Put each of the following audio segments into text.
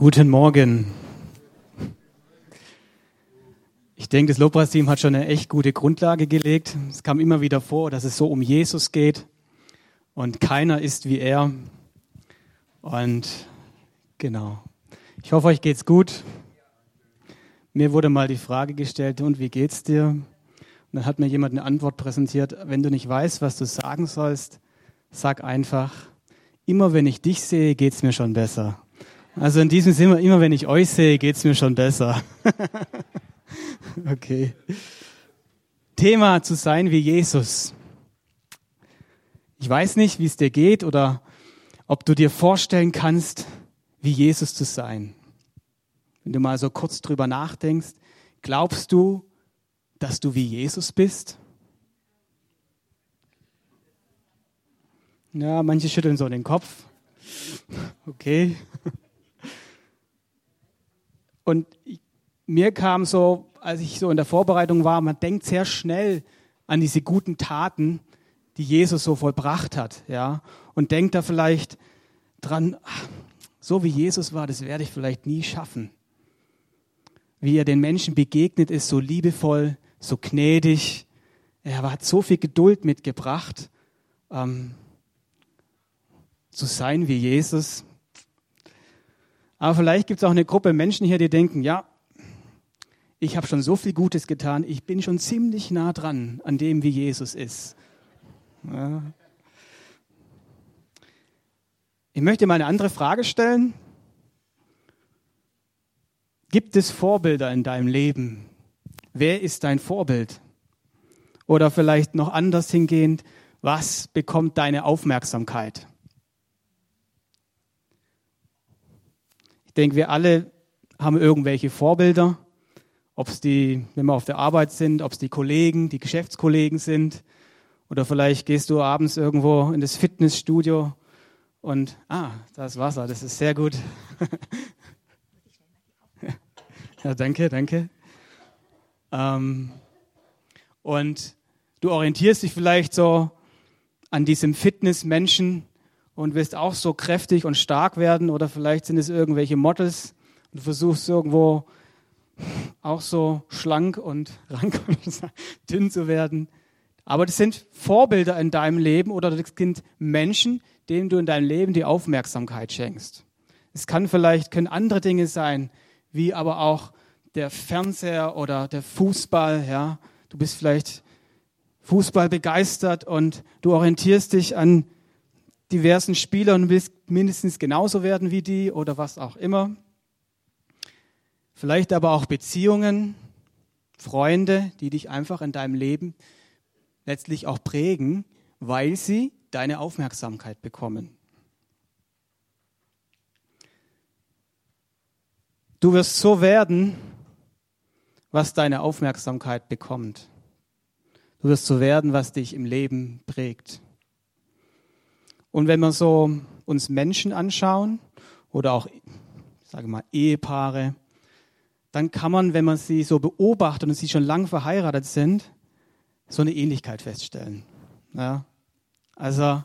Guten Morgen. Ich denke, das Lobpreisteam hat schon eine echt gute Grundlage gelegt. Es kam immer wieder vor, dass es so um Jesus geht und keiner ist wie er. Und genau. Ich hoffe, euch geht's gut. Mir wurde mal die Frage gestellt, und wie geht's dir? Und dann hat mir jemand eine Antwort präsentiert, wenn du nicht weißt, was du sagen sollst, sag einfach, immer wenn ich dich sehe, geht's mir schon besser. Also in diesem Sinne, immer wenn ich euch sehe, geht's mir schon besser. okay. Thema zu sein wie Jesus. Ich weiß nicht, wie es dir geht oder ob du dir vorstellen kannst, wie Jesus zu sein. Wenn du mal so kurz drüber nachdenkst, glaubst du, dass du wie Jesus bist? Ja, manche schütteln so den Kopf. Okay. Und mir kam so, als ich so in der Vorbereitung war, man denkt sehr schnell an diese guten Taten, die Jesus so vollbracht hat, ja, und denkt da vielleicht dran, so wie Jesus war, das werde ich vielleicht nie schaffen. Wie er den Menschen begegnet ist, so liebevoll, so gnädig. Er hat so viel Geduld mitgebracht, ähm, zu sein wie Jesus. Aber vielleicht gibt es auch eine Gruppe Menschen hier, die denken, ja, ich habe schon so viel Gutes getan, ich bin schon ziemlich nah dran an dem, wie Jesus ist. Ja. Ich möchte mal eine andere Frage stellen. Gibt es Vorbilder in deinem Leben? Wer ist dein Vorbild? Oder vielleicht noch anders hingehend, was bekommt deine Aufmerksamkeit? Ich denke, wir alle haben irgendwelche Vorbilder, ob es die, wenn wir auf der Arbeit sind, ob es die Kollegen, die Geschäftskollegen sind, oder vielleicht gehst du abends irgendwo in das Fitnessstudio und, ah, da ist Wasser, das ist sehr gut. ja, danke, danke. Ähm, und du orientierst dich vielleicht so an diesem Fitnessmenschen, und willst auch so kräftig und stark werden oder vielleicht sind es irgendwelche Models und du versuchst irgendwo auch so schlank und rank dünn zu werden. Aber das sind Vorbilder in deinem Leben oder das sind Menschen, denen du in deinem Leben die Aufmerksamkeit schenkst. Es kann vielleicht, können andere Dinge sein, wie aber auch der Fernseher oder der Fußball, ja. Du bist vielleicht Fußball begeistert und du orientierst dich an diversen Spieler und willst mindestens genauso werden wie die oder was auch immer. Vielleicht aber auch Beziehungen, Freunde, die dich einfach in deinem Leben letztlich auch prägen, weil sie deine Aufmerksamkeit bekommen. Du wirst so werden, was deine Aufmerksamkeit bekommt. Du wirst so werden, was dich im Leben prägt. Und wenn wir so uns Menschen anschauen oder auch, sage mal, Ehepaare, dann kann man, wenn man sie so beobachtet und sie schon lang verheiratet sind, so eine Ähnlichkeit feststellen. Ja. Also,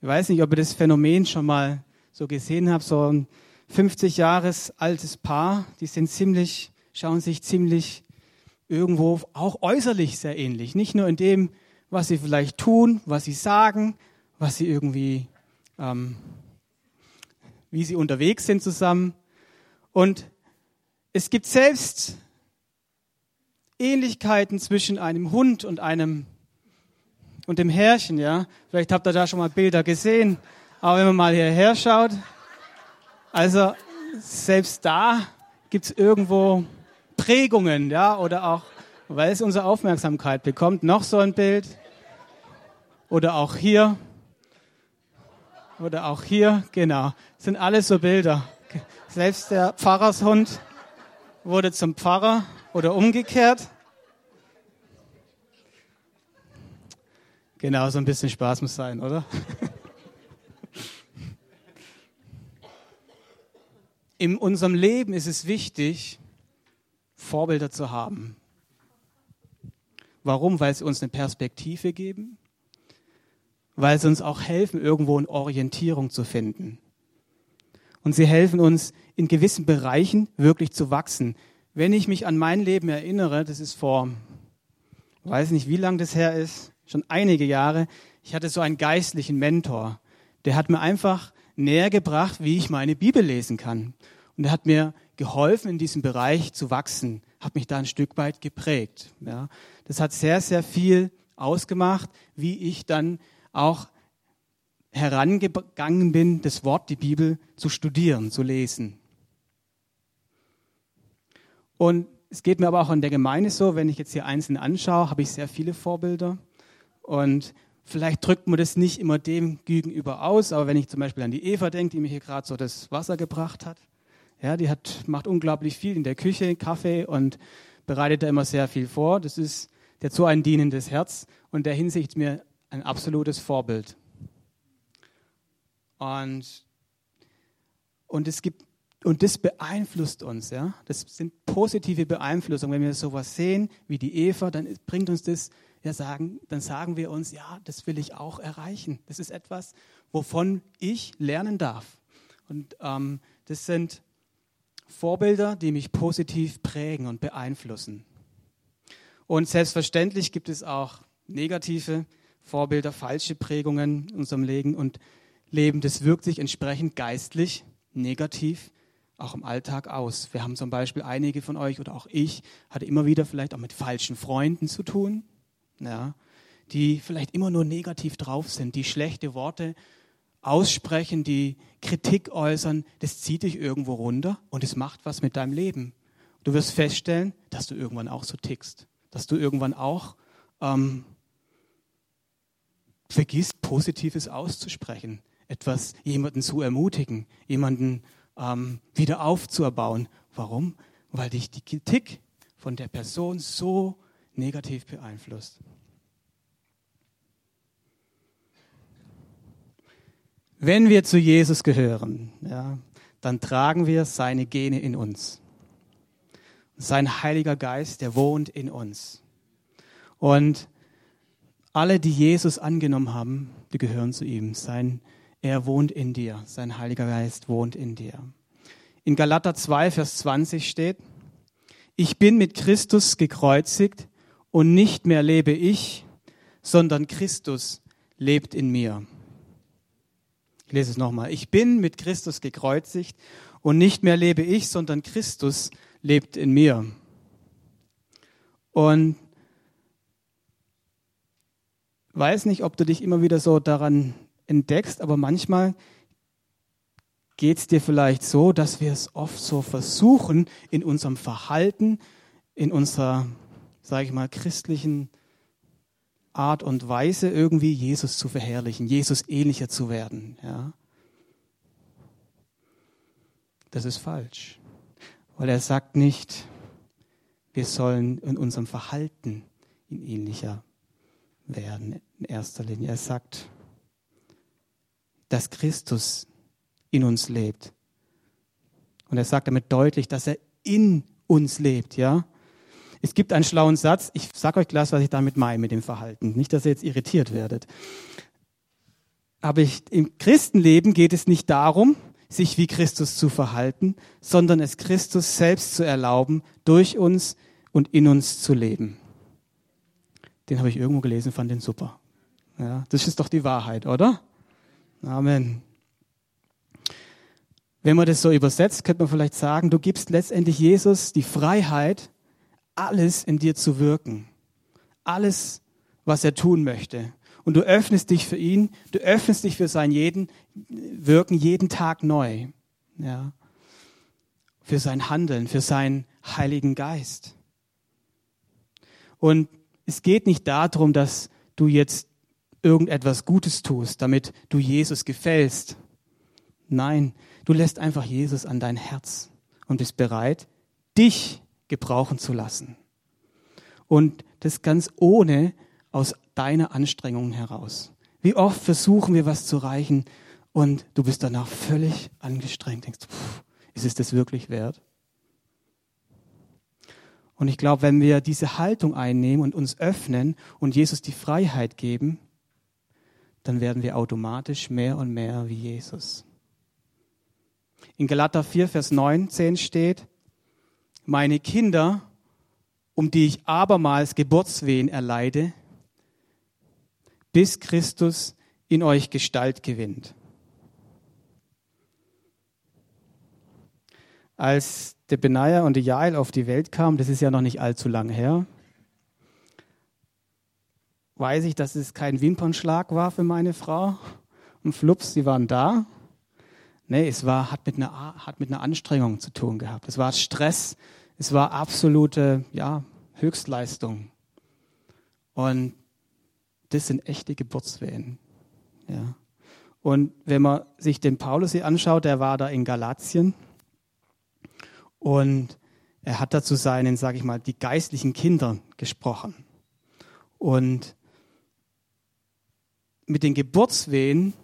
ich weiß nicht, ob ihr das Phänomen schon mal so gesehen habt, so ein 50 Jahres altes Paar, die sind ziemlich, schauen sich ziemlich irgendwo auch äußerlich sehr ähnlich. Nicht nur in dem, was sie vielleicht tun, was sie sagen, was sie irgendwie, ähm, wie sie unterwegs sind zusammen. Und es gibt selbst Ähnlichkeiten zwischen einem Hund und einem und dem Herrchen, ja. Vielleicht habt ihr da schon mal Bilder gesehen. Aber wenn man mal hierher schaut, also selbst da gibt es irgendwo Prägungen, ja, oder auch, weil es unsere Aufmerksamkeit bekommt. Noch so ein Bild. Oder auch hier. Oder auch hier, genau. Das sind alles so Bilder. Selbst der Pfarrershund wurde zum Pfarrer oder umgekehrt. Genau, so ein bisschen Spaß muss sein, oder? In unserem Leben ist es wichtig, Vorbilder zu haben. Warum? Weil sie uns eine Perspektive geben, weil sie uns auch helfen, irgendwo eine Orientierung zu finden. Und sie helfen uns in gewissen Bereichen wirklich zu wachsen. Wenn ich mich an mein Leben erinnere, das ist vor, weiß nicht, wie lang das her ist, schon einige Jahre, ich hatte so einen geistlichen Mentor. Der hat mir einfach näher gebracht, wie ich meine Bibel lesen kann. Und er hat mir geholfen, in diesem Bereich zu wachsen, hat mich da ein Stück weit geprägt. Ja. Das hat sehr, sehr viel ausgemacht, wie ich dann auch herangegangen bin, das Wort, die Bibel zu studieren, zu lesen. Und es geht mir aber auch in der Gemeinde so, wenn ich jetzt hier einzeln anschaue, habe ich sehr viele Vorbilder. Und vielleicht drückt man das nicht immer dem gegenüber aus, aber wenn ich zum Beispiel an die Eva denke, die mir hier gerade so das Wasser gebracht hat, ja, die hat, macht unglaublich viel in der Küche, Kaffee und bereitet da immer sehr viel vor. Das ist der zu ein dienendes Herz und der Hinsicht mir ein absolutes Vorbild. Und, und es gibt und das beeinflusst uns, ja. Das sind positive Beeinflussungen. Wenn wir sowas sehen wie die Eva, dann bringt uns das, ja, sagen, dann sagen wir uns, ja, das will ich auch erreichen. Das ist etwas, wovon ich lernen darf. Und ähm, das sind Vorbilder, die mich positiv prägen und beeinflussen. Und selbstverständlich gibt es auch negative Vorbilder, falsche Prägungen in unserem Leben und Leben. Das wirkt sich entsprechend geistlich negativ auch im Alltag aus. Wir haben zum Beispiel einige von euch oder auch ich hatte immer wieder vielleicht auch mit falschen Freunden zu tun, ja, die vielleicht immer nur negativ drauf sind, die schlechte Worte aussprechen, die Kritik äußern, das zieht dich irgendwo runter und es macht was mit deinem Leben. Du wirst feststellen, dass du irgendwann auch so tickst, dass du irgendwann auch ähm, vergisst, Positives auszusprechen, etwas jemanden zu ermutigen, jemanden ähm, wieder aufzuerbauen. Warum? Weil dich die Kritik von der Person so negativ beeinflusst. Wenn wir zu Jesus gehören, ja, dann tragen wir seine Gene in uns. Sein Heiliger Geist, der wohnt in uns. Und alle, die Jesus angenommen haben, die gehören zu ihm. Sein er wohnt in dir. Sein Heiliger Geist wohnt in dir. In Galater 2, Vers 20 steht, ich bin mit Christus gekreuzigt und nicht mehr lebe ich, sondern Christus lebt in mir. Ich lese es nochmal. Ich bin mit Christus gekreuzigt und nicht mehr lebe ich, sondern Christus lebt in mir. Und weiß nicht, ob du dich immer wieder so daran entdeckst, aber manchmal geht es dir vielleicht so, dass wir es oft so versuchen, in unserem Verhalten, in unserer, sage ich mal, christlichen Art und Weise irgendwie Jesus zu verherrlichen, Jesus ähnlicher zu werden. Ja? Das ist falsch, weil er sagt nicht, wir sollen in unserem Verhalten ihn ähnlicher werden in erster Linie. Er sagt, dass Christus in uns lebt. Und er sagt damit deutlich, dass er in uns lebt, ja. Es gibt einen schlauen Satz, ich sage euch gleich, was ich damit meine mit dem Verhalten. Nicht, dass ihr jetzt irritiert werdet. Aber ich, im Christenleben geht es nicht darum, sich wie Christus zu verhalten, sondern es Christus selbst zu erlauben, durch uns und in uns zu leben. Den habe ich irgendwo gelesen, fand den super. Ja, das ist doch die Wahrheit, oder? Amen. Wenn man das so übersetzt, könnte man vielleicht sagen, du gibst letztendlich Jesus die Freiheit, alles in dir zu wirken. Alles, was er tun möchte. Und du öffnest dich für ihn, du öffnest dich für sein jeden Wirken jeden Tag neu. Ja. Für sein Handeln, für seinen Heiligen Geist. Und es geht nicht darum, dass du jetzt irgendetwas Gutes tust, damit du Jesus gefällst. Nein, du lässt einfach Jesus an dein Herz und bist bereit, dich gebrauchen zu lassen. Und das ganz ohne aus deiner Anstrengung heraus. Wie oft versuchen wir was zu erreichen und du bist danach völlig angestrengt, denkst, pff, ist es das wirklich wert? Und ich glaube, wenn wir diese Haltung einnehmen und uns öffnen und Jesus die Freiheit geben, dann werden wir automatisch mehr und mehr wie Jesus. In Galater 4, Vers 19 steht, meine Kinder, um die ich abermals Geburtswehen erleide, bis Christus in euch Gestalt gewinnt. Als der Benaja und die Jael auf die Welt kamen, das ist ja noch nicht allzu lang her, weiß ich, dass es kein Wimpernschlag war für meine Frau. Und flups, sie waren da. Nee, es war, hat mit einer, hat mit einer Anstrengung zu tun gehabt. Es war Stress. Es war absolute, ja, Höchstleistung. Und das sind echte Geburtswehen. Ja. Und wenn man sich den Paulus hier anschaut, der war da in Galatien und er hat da zu seinen, sage ich mal, die geistlichen Kindern gesprochen. Und mit den Geburtswehen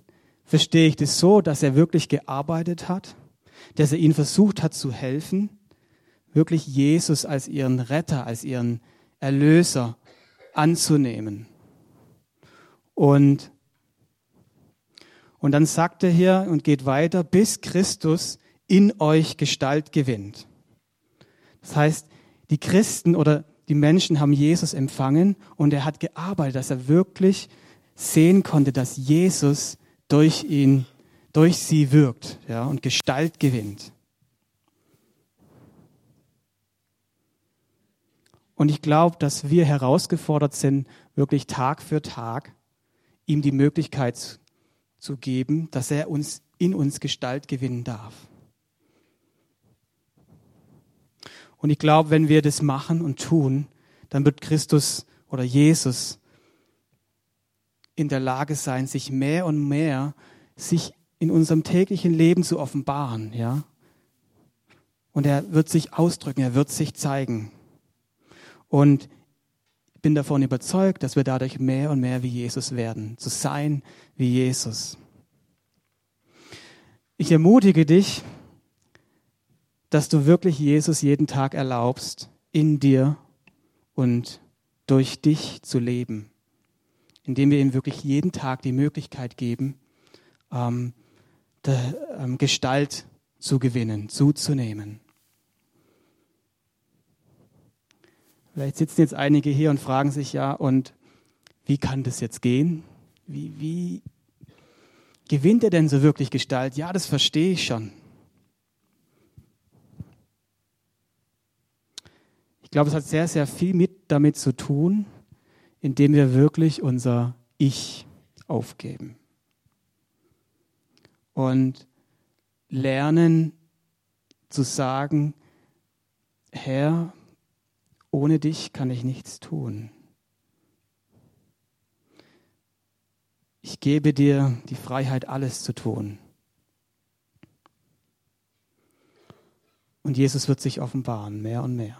verstehe ich das so, dass er wirklich gearbeitet hat, dass er ihnen versucht hat zu helfen, wirklich Jesus als ihren Retter, als ihren Erlöser anzunehmen. Und, und dann sagt er hier und geht weiter, bis Christus in euch Gestalt gewinnt. Das heißt, die Christen oder die Menschen haben Jesus empfangen und er hat gearbeitet, dass er wirklich sehen konnte, dass Jesus durch ihn, durch sie wirkt ja, und Gestalt gewinnt. Und ich glaube, dass wir herausgefordert sind, wirklich Tag für Tag ihm die Möglichkeit zu geben, dass er uns in uns Gestalt gewinnen darf. Und ich glaube, wenn wir das machen und tun, dann wird Christus oder Jesus in der Lage sein, sich mehr und mehr sich in unserem täglichen Leben zu offenbaren, ja. Und er wird sich ausdrücken, er wird sich zeigen. Und ich bin davon überzeugt, dass wir dadurch mehr und mehr wie Jesus werden, zu sein wie Jesus. Ich ermutige dich, dass du wirklich Jesus jeden Tag erlaubst, in dir und durch dich zu leben indem wir ihm wirklich jeden Tag die Möglichkeit geben, ähm, der, ähm, Gestalt zu gewinnen, zuzunehmen. Vielleicht sitzen jetzt einige hier und fragen sich ja, und wie kann das jetzt gehen? Wie, wie gewinnt er denn so wirklich Gestalt? Ja, das verstehe ich schon. Ich glaube, es hat sehr, sehr viel mit damit zu tun, indem wir wirklich unser Ich aufgeben und lernen zu sagen, Herr, ohne dich kann ich nichts tun. Ich gebe dir die Freiheit, alles zu tun. Und Jesus wird sich offenbaren, mehr und mehr.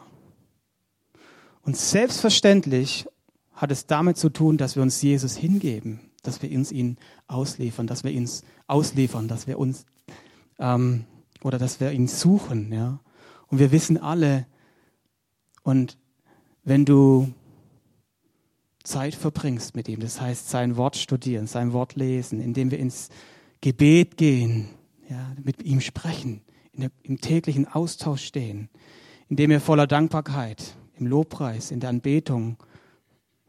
Und selbstverständlich hat es damit zu tun, dass wir uns Jesus hingeben, dass wir uns ihn ausliefern, dass wir ihn ausliefern, dass wir uns ähm, oder dass wir ihn suchen, ja. Und wir wissen alle, und wenn du Zeit verbringst mit ihm, das heißt sein Wort studieren, sein Wort lesen, indem wir ins Gebet gehen, ja, mit ihm sprechen, der, im täglichen Austausch stehen, indem wir voller Dankbarkeit im Lobpreis, in der Anbetung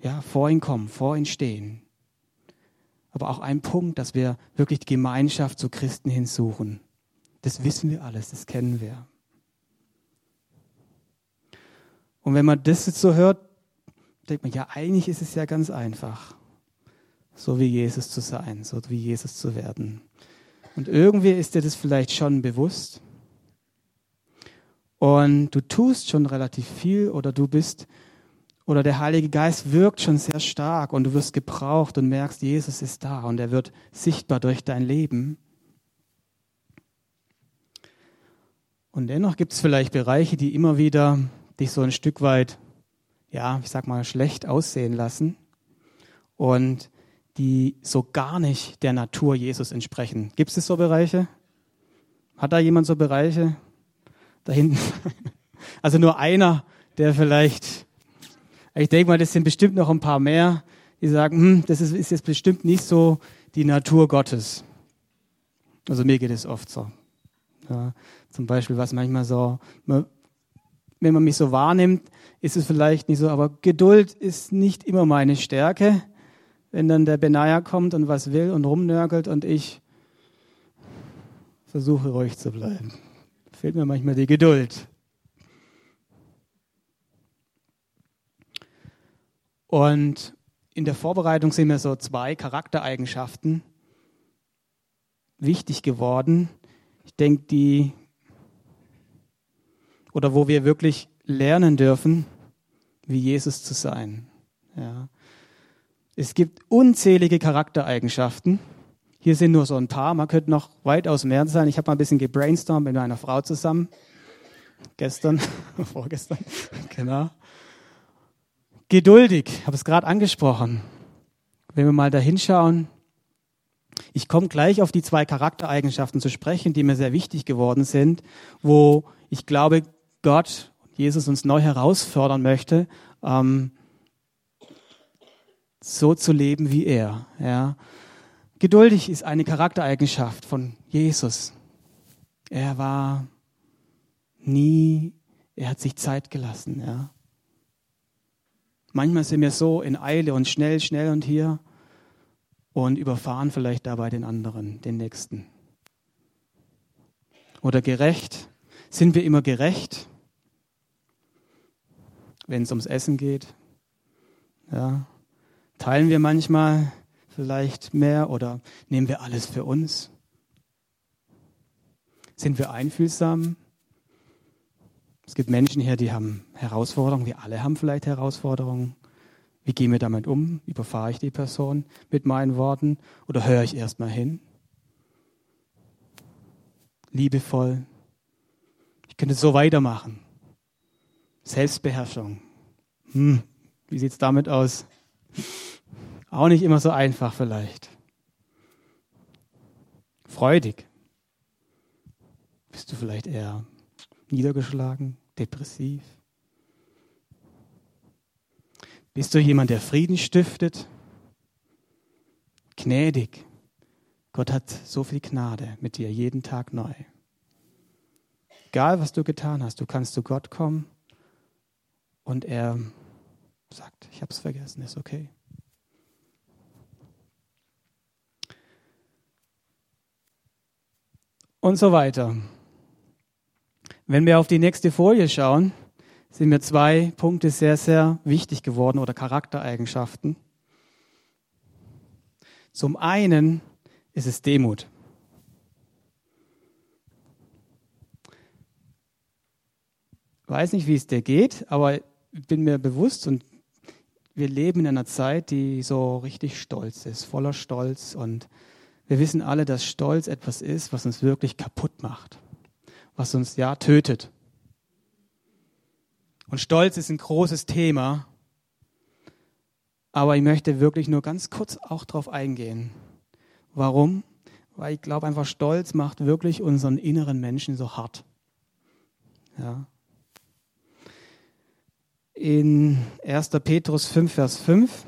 ja, vor ihn kommen, vor ihn stehen. Aber auch ein Punkt, dass wir wirklich die Gemeinschaft zu Christen hinsuchen. Das wissen wir alles, das kennen wir. Und wenn man das jetzt so hört, denkt man, ja, eigentlich ist es ja ganz einfach, so wie Jesus zu sein, so wie Jesus zu werden. Und irgendwie ist dir das vielleicht schon bewusst. Und du tust schon relativ viel oder du bist oder der Heilige Geist wirkt schon sehr stark und du wirst gebraucht und merkst, Jesus ist da und er wird sichtbar durch dein Leben. Und dennoch gibt es vielleicht Bereiche, die immer wieder dich so ein Stück weit, ja, ich sag mal, schlecht aussehen lassen und die so gar nicht der Natur Jesus entsprechen. Gibt es so Bereiche? Hat da jemand so Bereiche? Da hinten? Also nur einer, der vielleicht ich denke mal, das sind bestimmt noch ein paar mehr, die sagen, hm, das ist, ist jetzt bestimmt nicht so die Natur Gottes. Also mir geht es oft so. Ja, zum Beispiel, was manchmal so, wenn man mich so wahrnimmt, ist es vielleicht nicht so, aber Geduld ist nicht immer meine Stärke. Wenn dann der Benaya kommt und was will und rumnörgelt und ich versuche ruhig zu bleiben. Fehlt mir manchmal die Geduld. Und in der Vorbereitung sind mir so zwei Charaktereigenschaften wichtig geworden. Ich denke, die, oder wo wir wirklich lernen dürfen, wie Jesus zu sein. Ja. Es gibt unzählige Charaktereigenschaften. Hier sind nur so ein paar. Man könnte noch weitaus mehr sein. Ich habe mal ein bisschen gebrainstormt mit meiner Frau zusammen. Gestern, vorgestern, genau. Geduldig, habe es gerade angesprochen. Wenn wir mal da hinschauen, ich komme gleich auf die zwei Charaktereigenschaften zu sprechen, die mir sehr wichtig geworden sind, wo ich glaube, Gott, Jesus uns neu herausfordern möchte, ähm, so zu leben wie er. Ja. Geduldig ist eine Charaktereigenschaft von Jesus. Er war nie, er hat sich Zeit gelassen. Ja. Manchmal sind wir so in Eile und schnell, schnell und hier und überfahren vielleicht dabei den anderen, den Nächsten. Oder gerecht. Sind wir immer gerecht, wenn es ums Essen geht? Ja. Teilen wir manchmal vielleicht mehr oder nehmen wir alles für uns? Sind wir einfühlsam? Es gibt Menschen hier, die haben Herausforderungen. Wir alle haben vielleicht Herausforderungen. Wie gehen wir damit um? Überfahre ich die Person mit meinen Worten oder höre ich erstmal hin? Liebevoll. Ich könnte so weitermachen. Selbstbeherrschung. Hm, wie sieht es damit aus? Auch nicht immer so einfach vielleicht. Freudig. Bist du vielleicht eher niedergeschlagen, depressiv? Bist du jemand, der Frieden stiftet? Gnädig. Gott hat so viel Gnade mit dir jeden Tag neu. Egal, was du getan hast, du kannst zu Gott kommen und er sagt, ich habe es vergessen, ist okay. Und so weiter. Wenn wir auf die nächste Folie schauen, sind mir zwei Punkte sehr, sehr wichtig geworden oder Charaktereigenschaften. Zum einen ist es Demut. Weiß nicht, wie es dir geht, aber ich bin mir bewusst und wir leben in einer Zeit, die so richtig stolz ist, voller Stolz und wir wissen alle, dass Stolz etwas ist, was uns wirklich kaputt macht, was uns ja tötet. Und Stolz ist ein großes Thema, aber ich möchte wirklich nur ganz kurz auch darauf eingehen. Warum? Weil ich glaube einfach, Stolz macht wirklich unseren inneren Menschen so hart. Ja. In 1. Petrus 5, Vers 5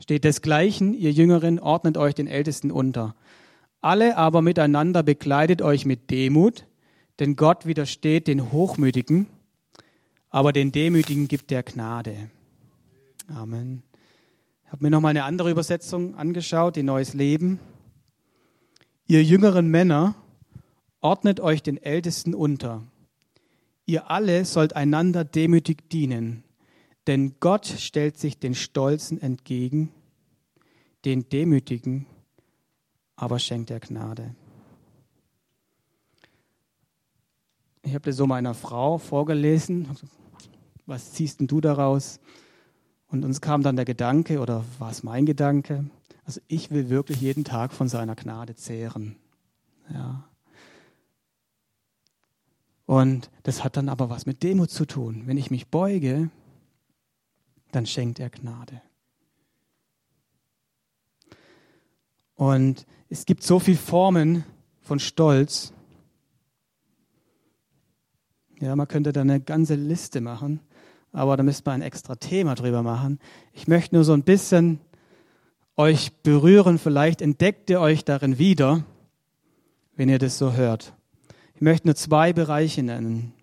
steht desgleichen, ihr Jüngeren, ordnet euch den Ältesten unter. Alle aber miteinander bekleidet euch mit Demut, denn Gott widersteht den Hochmütigen, aber den Demütigen gibt er Gnade. Amen. Ich habe mir noch mal eine andere Übersetzung angeschaut, die Neues Leben. Ihr jüngeren Männer, ordnet euch den Ältesten unter. Ihr alle sollt einander demütig dienen, denn Gott stellt sich den Stolzen entgegen, den Demütigen aber schenkt er Gnade. Ich habe das so meiner Frau vorgelesen. Was ziehst denn du daraus? Und uns kam dann der Gedanke, oder war es mein Gedanke? Also ich will wirklich jeden Tag von seiner Gnade zehren. Ja. Und das hat dann aber was mit Demut zu tun. Wenn ich mich beuge, dann schenkt er Gnade. Und es gibt so viele Formen von Stolz. Ja, man könnte da eine ganze Liste machen, aber da müsste man ein extra Thema drüber machen. Ich möchte nur so ein bisschen euch berühren, vielleicht entdeckt ihr euch darin wieder, wenn ihr das so hört. Ich möchte nur zwei Bereiche nennen.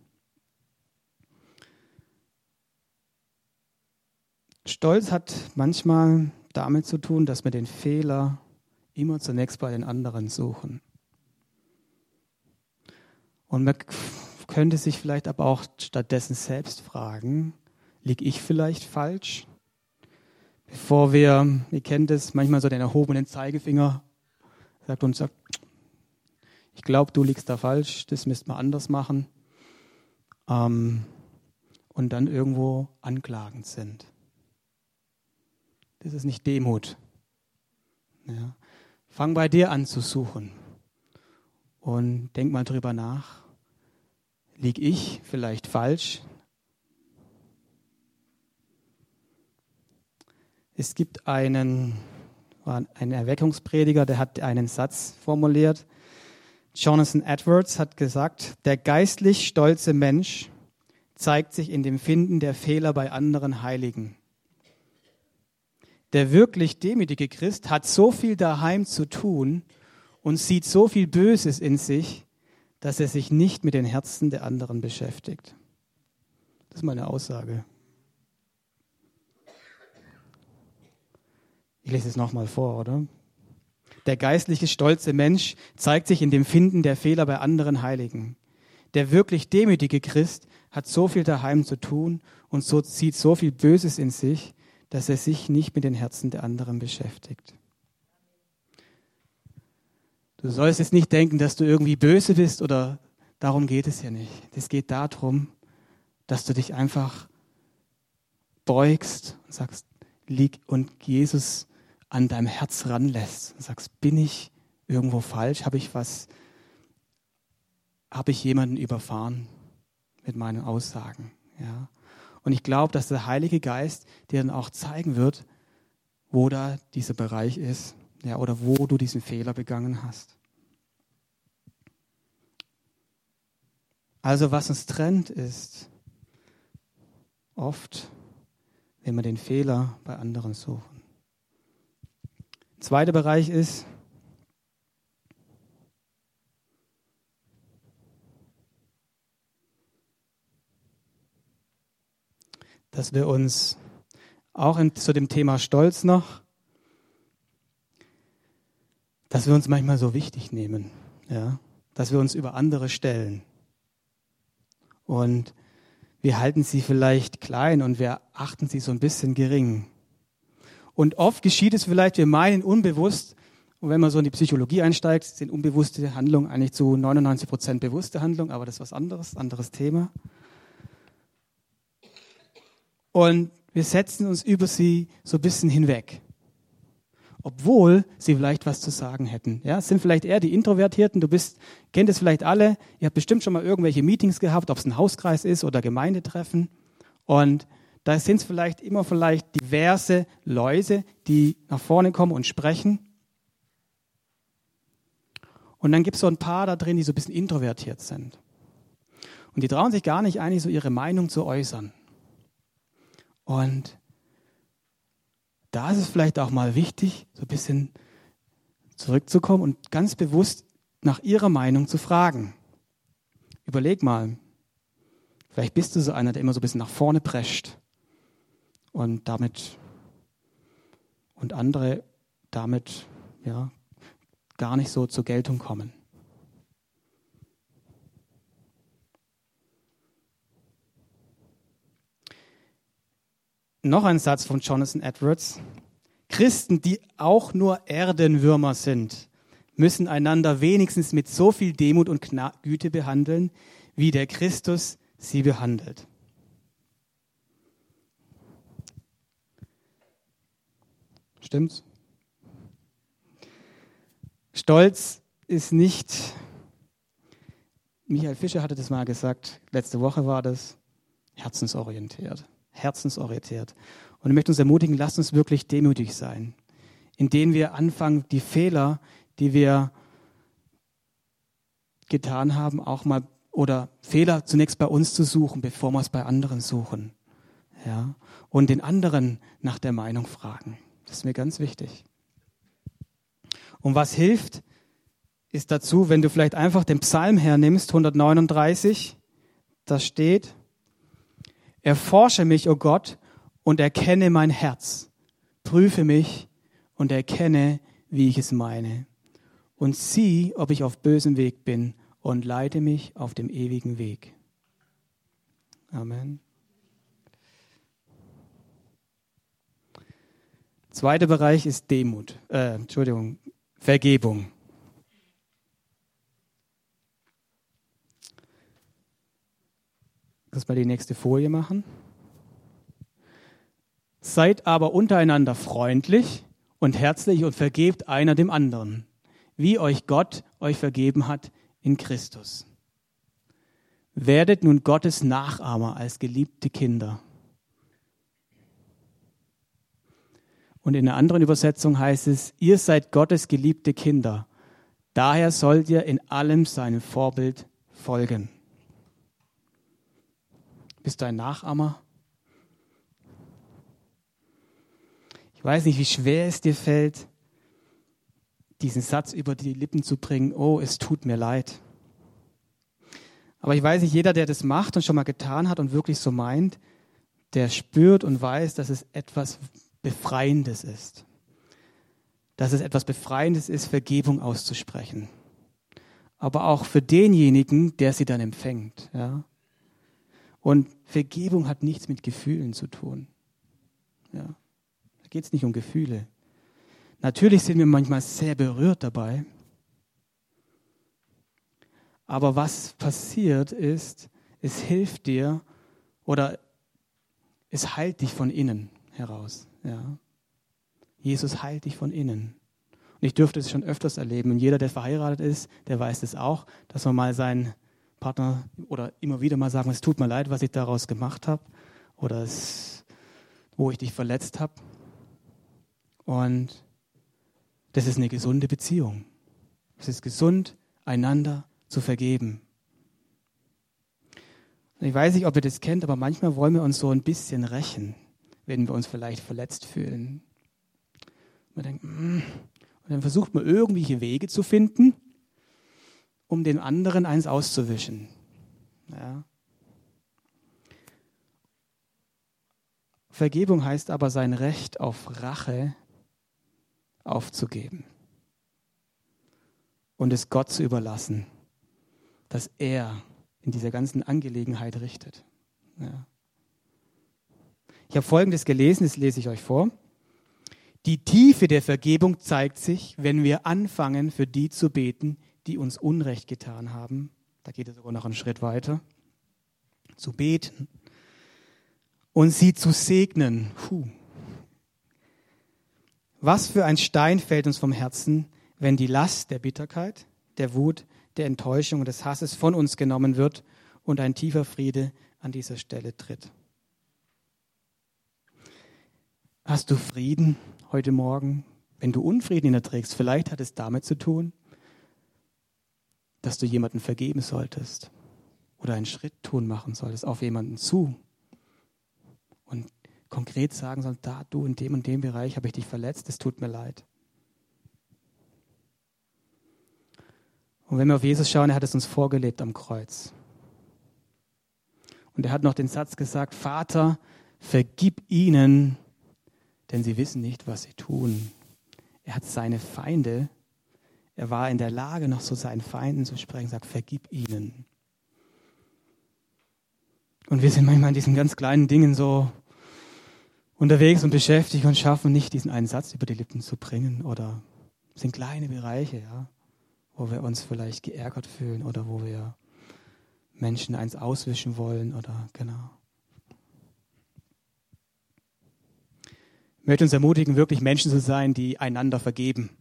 Stolz hat manchmal damit zu tun, dass wir den Fehler immer zunächst bei den anderen suchen. Und man könnte sich vielleicht aber auch stattdessen selbst fragen, liege ich vielleicht falsch? Bevor wir, ihr kennt es, manchmal so den erhobenen Zeigefinger sagt uns, sagt, ich glaube, du liegst da falsch, das müsste man anders machen. Ähm, und dann irgendwo anklagend sind. Das ist nicht Demut. Ja. Fang bei dir an zu suchen und denk mal drüber nach. Lieg ich vielleicht falsch? Es gibt einen, einen Erweckungsprediger, der hat einen Satz formuliert. Jonathan Edwards hat gesagt, der geistlich stolze Mensch zeigt sich in dem Finden der Fehler bei anderen Heiligen. Der wirklich demütige Christ hat so viel daheim zu tun und sieht so viel Böses in sich, dass er sich nicht mit den Herzen der anderen beschäftigt. Das ist meine Aussage. Ich lese es nochmal vor, oder? Der geistliche, stolze Mensch zeigt sich in dem Finden der Fehler bei anderen Heiligen. Der wirklich demütige Christ hat so viel daheim zu tun und so zieht so viel Böses in sich, dass er sich nicht mit den Herzen der anderen beschäftigt. Du sollst jetzt nicht denken, dass du irgendwie böse bist oder darum geht es ja nicht. Es geht darum, dass du dich einfach beugst und sagst, lieg und Jesus an deinem Herz ranlässt und sagst, bin ich irgendwo falsch? Habe ich was, habe ich jemanden überfahren mit meinen Aussagen? Ja. Und ich glaube, dass der Heilige Geist dir dann auch zeigen wird, wo da dieser Bereich ist, ja, oder wo du diesen Fehler begangen hast. Also was uns trennt, ist oft, wenn wir den Fehler bei anderen suchen. Zweiter Bereich ist, dass wir uns auch in, zu dem Thema Stolz noch, dass wir uns manchmal so wichtig nehmen, ja, dass wir uns über andere stellen. Und wir halten sie vielleicht klein und wir achten sie so ein bisschen gering. Und oft geschieht es vielleicht, wir meinen unbewusst, und wenn man so in die Psychologie einsteigt, sind unbewusste Handlungen eigentlich zu 99 Prozent bewusste Handlungen, aber das ist was anderes, anderes Thema. Und wir setzen uns über sie so ein bisschen hinweg. Obwohl sie vielleicht was zu sagen hätten. Ja, es sind vielleicht eher die Introvertierten. Du bist, kennt es vielleicht alle. Ihr habt bestimmt schon mal irgendwelche Meetings gehabt, ob es ein Hauskreis ist oder Gemeindetreffen. Und da sind es vielleicht immer vielleicht diverse Leute, die nach vorne kommen und sprechen. Und dann gibt es so ein paar da drin, die so ein bisschen introvertiert sind. Und die trauen sich gar nicht eigentlich so ihre Meinung zu äußern. Und da ist es vielleicht auch mal wichtig, so ein bisschen zurückzukommen und ganz bewusst nach ihrer Meinung zu fragen. Überleg mal, vielleicht bist du so einer, der immer so ein bisschen nach vorne prescht und damit und andere damit ja gar nicht so zur Geltung kommen. Noch ein Satz von Jonathan Edwards. Christen, die auch nur Erdenwürmer sind, müssen einander wenigstens mit so viel Demut und Güte behandeln, wie der Christus sie behandelt. Stimmt's? Stolz ist nicht, Michael Fischer hatte das mal gesagt, letzte Woche war das, herzensorientiert herzensorientiert. Und ich möchte uns ermutigen, lasst uns wirklich demütig sein, indem wir anfangen, die Fehler, die wir getan haben, auch mal oder Fehler zunächst bei uns zu suchen, bevor wir es bei anderen suchen. Ja? Und den anderen nach der Meinung fragen. Das ist mir ganz wichtig. Und was hilft, ist dazu, wenn du vielleicht einfach den Psalm hernimmst, 139, da steht, Erforsche mich, o oh Gott, und erkenne mein Herz. Prüfe mich und erkenne, wie ich es meine. Und sieh, ob ich auf bösem Weg bin und leite mich auf dem ewigen Weg. Amen. Zweiter Bereich ist Demut, äh, Entschuldigung, Vergebung. Lass mal die nächste Folie machen. Seid aber untereinander freundlich und herzlich und vergebt einer dem anderen, wie euch Gott euch vergeben hat in Christus. Werdet nun Gottes Nachahmer als geliebte Kinder. Und in einer anderen Übersetzung heißt es, ihr seid Gottes geliebte Kinder. Daher sollt ihr in allem seinem Vorbild folgen. Bist du ein Nachahmer? Ich weiß nicht, wie schwer es dir fällt, diesen Satz über die Lippen zu bringen, oh, es tut mir leid. Aber ich weiß nicht, jeder, der das macht und schon mal getan hat und wirklich so meint, der spürt und weiß, dass es etwas Befreiendes ist. Dass es etwas Befreiendes ist, Vergebung auszusprechen. Aber auch für denjenigen, der sie dann empfängt. Ja? Und Vergebung hat nichts mit Gefühlen zu tun. Ja. Da geht es nicht um Gefühle. Natürlich sind wir manchmal sehr berührt dabei. Aber was passiert ist, es hilft dir oder es heilt dich von innen heraus. Ja. Jesus heilt dich von innen. Und ich dürfte es schon öfters erleben. Und jeder, der verheiratet ist, der weiß es auch, dass man mal seinen Partner oder immer wieder mal sagen, es tut mir leid, was ich daraus gemacht habe oder es, wo ich dich verletzt habe. Und das ist eine gesunde Beziehung. Es ist gesund, einander zu vergeben. Ich weiß nicht, ob ihr das kennt, aber manchmal wollen wir uns so ein bisschen rächen, wenn wir uns vielleicht verletzt fühlen. Man denkt, mm. und dann versucht man irgendwelche Wege zu finden, um den anderen eins auszuwischen. Ja. Vergebung heißt aber sein Recht auf Rache aufzugeben und es Gott zu überlassen, dass er in dieser ganzen Angelegenheit richtet. Ja. Ich habe Folgendes gelesen, das lese ich euch vor. Die Tiefe der Vergebung zeigt sich, wenn wir anfangen, für die zu beten, die uns Unrecht getan haben. Da geht es sogar noch einen Schritt weiter. Zu beten und sie zu segnen. Puh. Was für ein Stein fällt uns vom Herzen, wenn die Last der Bitterkeit, der Wut, der Enttäuschung und des Hasses von uns genommen wird und ein tiefer Friede an dieser Stelle tritt. Hast du Frieden heute Morgen? Wenn du Unfrieden erträgst, vielleicht hat es damit zu tun, dass du jemanden vergeben solltest oder einen Schritt tun machen solltest auf jemanden zu und konkret sagen sollst, da du in dem und dem Bereich habe ich dich verletzt, es tut mir leid. Und wenn wir auf Jesus schauen, er hat es uns vorgelebt am Kreuz. Und er hat noch den Satz gesagt, Vater, vergib ihnen, denn sie wissen nicht, was sie tun. Er hat seine Feinde er war in der Lage, noch zu seinen Feinden zu sprechen, sagt, vergib ihnen. Und wir sind manchmal in diesen ganz kleinen Dingen so unterwegs und beschäftigt und schaffen nicht, diesen einen Satz über die Lippen zu bringen. Oder es sind kleine Bereiche, ja, wo wir uns vielleicht geärgert fühlen oder wo wir Menschen eins auswischen wollen oder genau. Ich möchte uns ermutigen, wirklich Menschen zu sein, die einander vergeben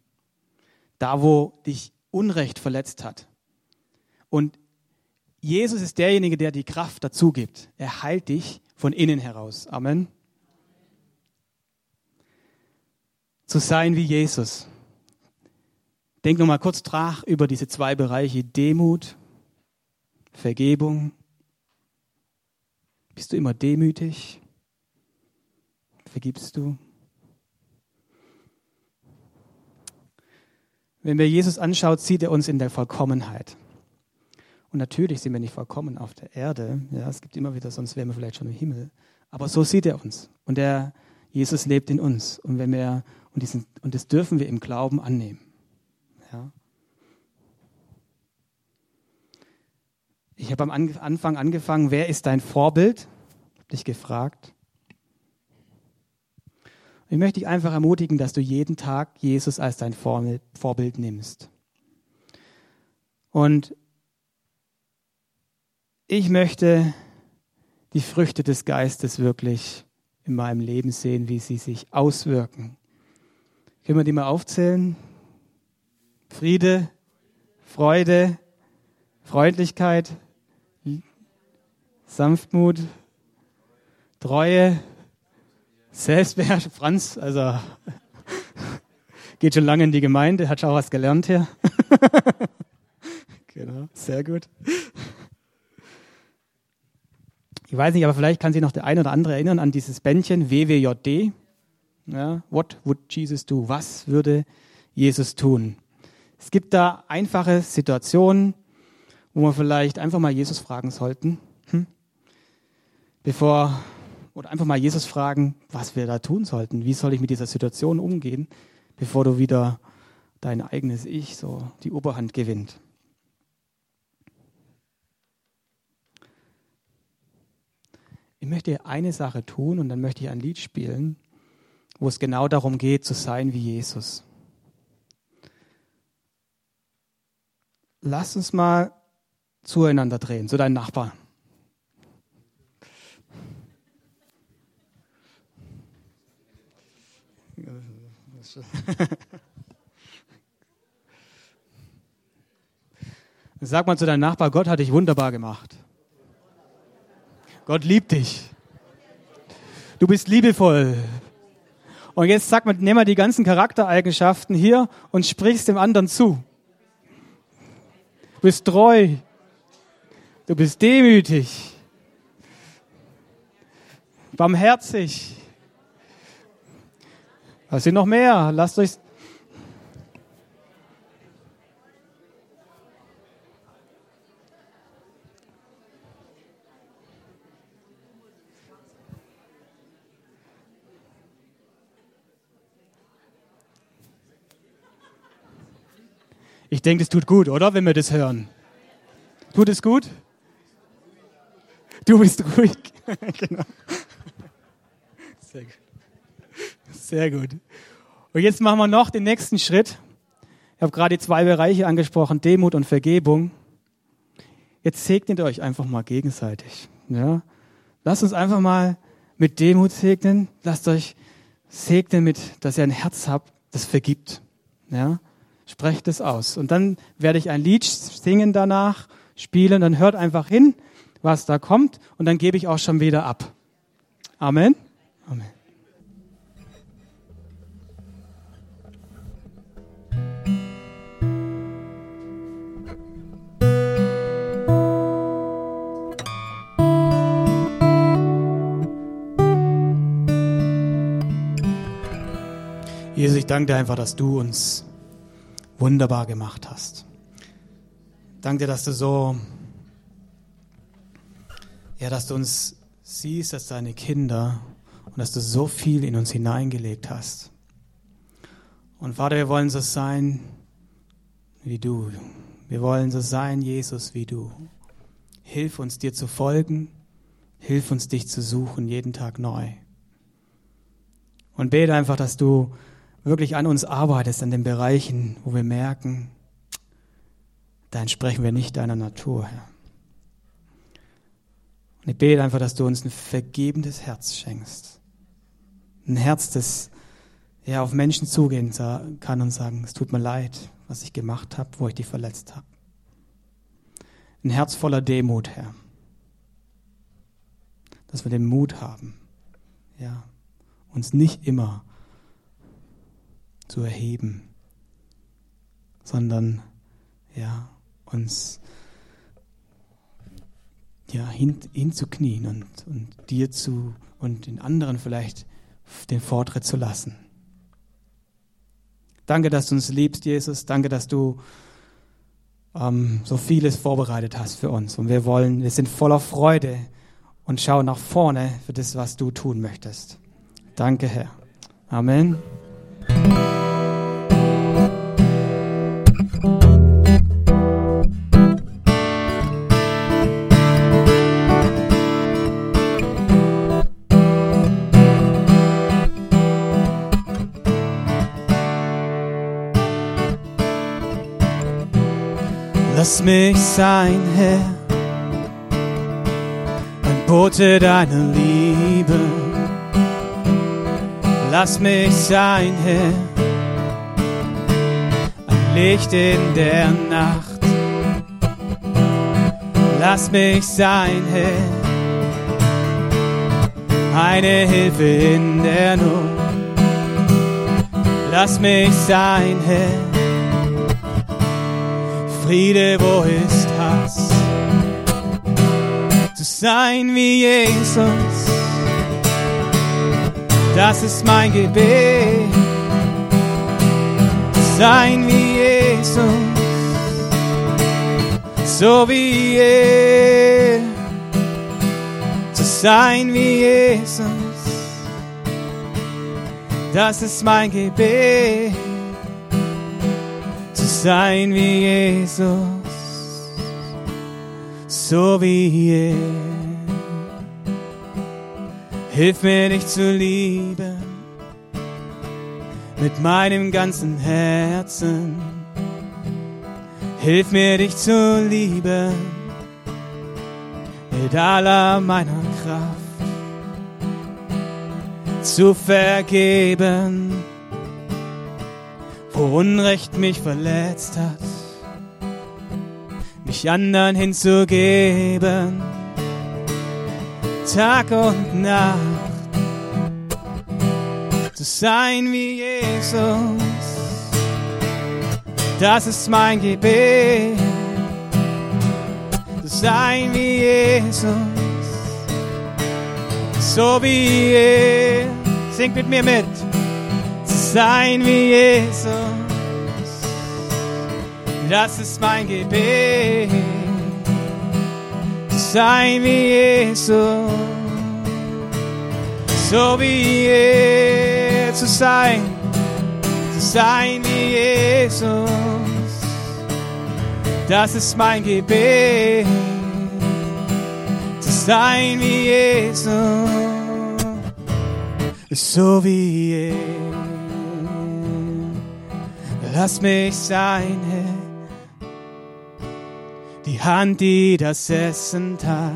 da wo dich Unrecht verletzt hat. Und Jesus ist derjenige, der die Kraft dazu gibt. Er heilt dich von innen heraus. Amen. Zu sein wie Jesus. Denk noch mal kurz nach über diese zwei Bereiche Demut, Vergebung. Bist du immer demütig? Vergibst du? Wenn wir Jesus anschaut, sieht er uns in der Vollkommenheit. Und natürlich sind wir nicht vollkommen auf der Erde. Ja, es gibt immer wieder, sonst wären wir vielleicht schon im Himmel. Aber so sieht er uns. Und der Jesus lebt in uns. Und wenn wir, und, diesen, und das dürfen wir im Glauben annehmen. Ja. Ich habe am Anfang angefangen, wer ist dein Vorbild? Hab dich gefragt. Ich möchte dich einfach ermutigen, dass du jeden Tag Jesus als dein Vorbild nimmst. Und ich möchte die Früchte des Geistes wirklich in meinem Leben sehen, wie sie sich auswirken. Können wir die mal aufzählen? Friede, Freude, Freundlichkeit, Sanftmut, Treue, Selbstbeherrschung. Franz, also geht schon lange in die Gemeinde, hat schon auch was gelernt hier. genau, sehr gut. Ich weiß nicht, aber vielleicht kann sich noch der eine oder andere erinnern an dieses Bändchen WWJD. Ja, what would Jesus do? Was würde Jesus tun? Es gibt da einfache Situationen, wo wir vielleicht einfach mal Jesus fragen sollten, hm? bevor oder einfach mal Jesus fragen, was wir da tun sollten. Wie soll ich mit dieser Situation umgehen, bevor du wieder dein eigenes Ich so die Oberhand gewinnt? ich möchte eine Sache tun und dann möchte ich ein Lied spielen, wo es genau darum geht, zu sein wie Jesus. Lass uns mal zueinander drehen, zu deinem Nachbarn. Sag mal zu deinem Nachbar, Gott hat dich wunderbar gemacht. Gott liebt dich. Du bist liebevoll. Und jetzt sag mal, nimm mal die ganzen Charaktereigenschaften hier und sprichst dem anderen zu. Du bist treu. Du bist demütig. Barmherzig. Was sind noch mehr? Lasst euch Ich denke, es tut gut, oder? Wenn wir das hören. Tut es gut? Du bist ruhig. genau. Sehr gut. Sehr gut. Und jetzt machen wir noch den nächsten Schritt. Ich habe gerade zwei Bereiche angesprochen, Demut und Vergebung. Jetzt segnet euch einfach mal gegenseitig. Ja? Lasst uns einfach mal mit Demut segnen. Lasst euch segnen mit, dass ihr ein Herz habt, das vergibt. Ja? Sprecht es aus. Und dann werde ich ein Lied singen danach, spielen, dann hört einfach hin, was da kommt, und dann gebe ich auch schon wieder ab. Amen. Amen. Jesus, ich danke dir einfach, dass du uns wunderbar gemacht hast. Danke dir, dass du so, ja, dass du uns siehst als deine Kinder und dass du so viel in uns hineingelegt hast. Und Vater, wir wollen so sein wie du. Wir wollen so sein, Jesus, wie du. Hilf uns, dir zu folgen. Hilf uns, dich zu suchen, jeden Tag neu. Und bete einfach, dass du wirklich an uns arbeitest, an den Bereichen, wo wir merken, da entsprechen wir nicht deiner Natur, Herr. Und ich bete einfach, dass du uns ein vergebendes Herz schenkst. Ein Herz, das ja auf Menschen zugehen kann und sagen, es tut mir leid, was ich gemacht habe, wo ich dich verletzt habe. Ein Herz voller Demut, Herr. Dass wir den Mut haben, ja, uns nicht immer zu erheben, sondern ja, uns ja, hin, hinzuknien und, und dir zu und den anderen vielleicht den Vortritt zu lassen. Danke, dass du uns liebst, Jesus. Danke, dass du ähm, so vieles vorbereitet hast für uns. Und wir wollen, wir sind voller Freude und schauen nach vorne für das, was du tun möchtest. Danke, Herr. Amen. Lass mich sein, Herr, ein Bote deiner Liebe. Lass mich sein, Herr, ein Licht in der Nacht. Lass mich sein, Herr, eine Hilfe in der Not. Lass mich sein, Herr Friede, wo ist Hass? Zu sein wie Jesus, das ist mein Gebet. Zu sein wie Jesus, so wie er. Zu sein wie Jesus, das ist mein Gebet sein wie Jesus, so wie er. Hilf mir dich zu lieben mit meinem ganzen Herzen. Hilf mir dich zu lieben mit aller meiner Kraft. Zu vergeben wo Unrecht mich verletzt hat, mich anderen hinzugeben, Tag und Nacht, zu sein wie Jesus, das ist mein Gebet, zu sein wie Jesus, so wie er, singt mit mir mit. Sein wie Jesus. Das ist mein Gebet. Zu sein wie Jesus. So wie er zu sein. Zu sein wie Jesus. Das ist mein Gebet. Zu sein wie Jesus. So wie er. Lass mich sein, Herr, die Hand, die das Essen teilt.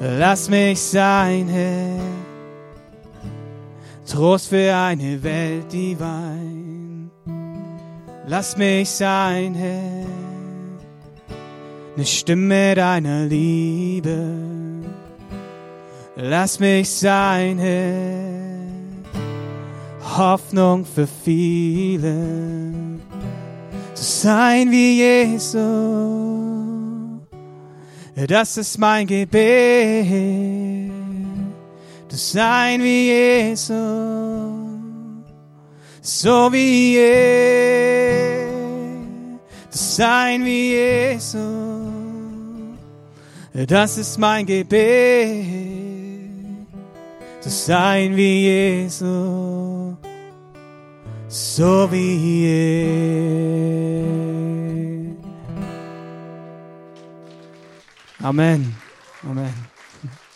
Lass mich sein, Herr, Trost für eine Welt, die weint. Lass mich sein, Herr, eine Stimme deiner Liebe. Lass mich sein, Herr Hoffnung für viele. Sein wie Jesus, das ist mein Gebet. Zu sein wie Jesus, so wie er. Zu sein wie Jesus, das ist mein Gebet. Zu sein wie Jesus so be er. Amen. Amen.